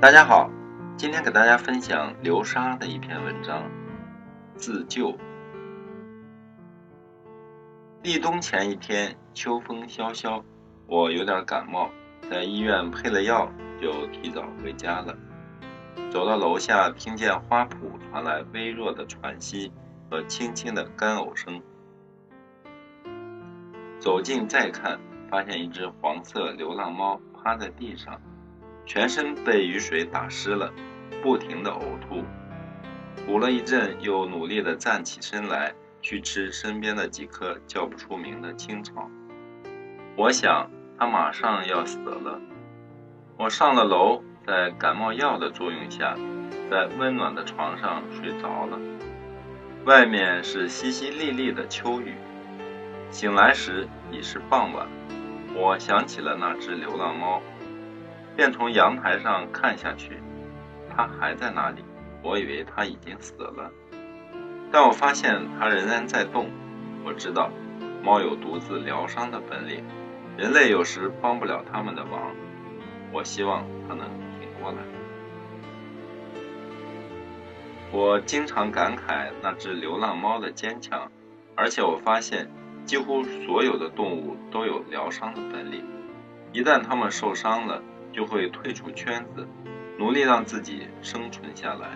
大家好，今天给大家分享流沙的一篇文章。自救。立冬前一天，秋风萧萧，我有点感冒，在医院配了药，就提早回家了。走到楼下，听见花圃传来微弱的喘息和轻轻的干呕声。走近再看，发现一只黄色流浪猫趴在地上。全身被雨水打湿了，不停地呕吐，吐了一阵，又努力地站起身来，去吃身边的几颗叫不出名的青草。我想，它马上要死了。我上了楼，在感冒药的作用下，在温暖的床上睡着了。外面是淅淅沥沥的秋雨，醒来时已是傍晚。我想起了那只流浪猫。便从阳台上看下去，它还在那里。我以为它已经死了，但我发现它仍然在动。我知道，猫有独自疗伤的本领，人类有时帮不了他们的忙。我希望它能挺过来。我经常感慨那只流浪猫的坚强，而且我发现，几乎所有的动物都有疗伤的本领。一旦它们受伤了，就会退出圈子，努力让自己生存下来。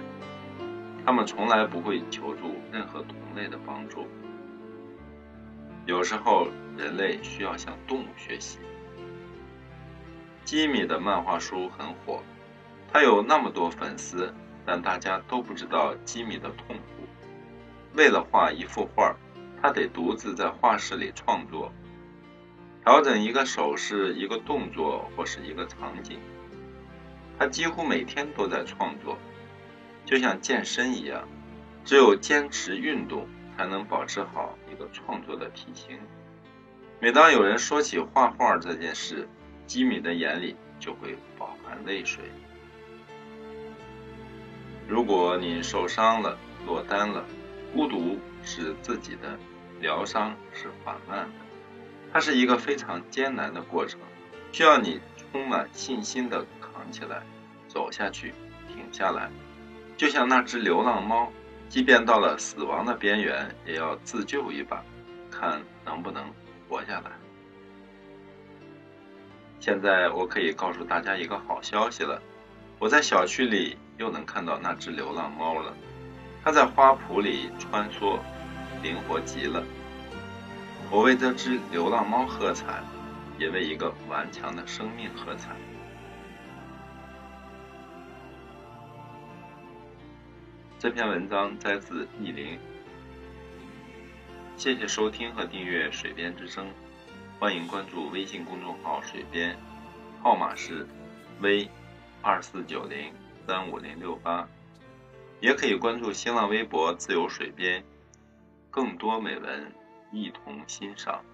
他们从来不会求助任何同类的帮助。有时候，人类需要向动物学习。吉米的漫画书很火，他有那么多粉丝，但大家都不知道吉米的痛苦。为了画一幅画，他得独自在画室里创作。调整一个手势、一个动作或是一个场景，他几乎每天都在创作，就像健身一样，只有坚持运动才能保持好一个创作的体型。每当有人说起画画这件事，吉米的眼里就会饱含泪水。如果你受伤了、落单了，孤独是自己的，疗伤是缓慢的。它是一个非常艰难的过程，需要你充满信心地扛起来，走下去，停下来，就像那只流浪猫，即便到了死亡的边缘，也要自救一把，看能不能活下来。现在我可以告诉大家一个好消息了，我在小区里又能看到那只流浪猫了，它在花圃里穿梭，灵活极了。我为这只流浪猫喝彩，也为一个顽强的生命喝彩。这篇文章摘自意林。谢谢收听和订阅《水边之声》，欢迎关注微信公众号“水边”，号码是 V 二四九零三五零六八，也可以关注新浪微博“自由水边”，更多美文。一同欣赏。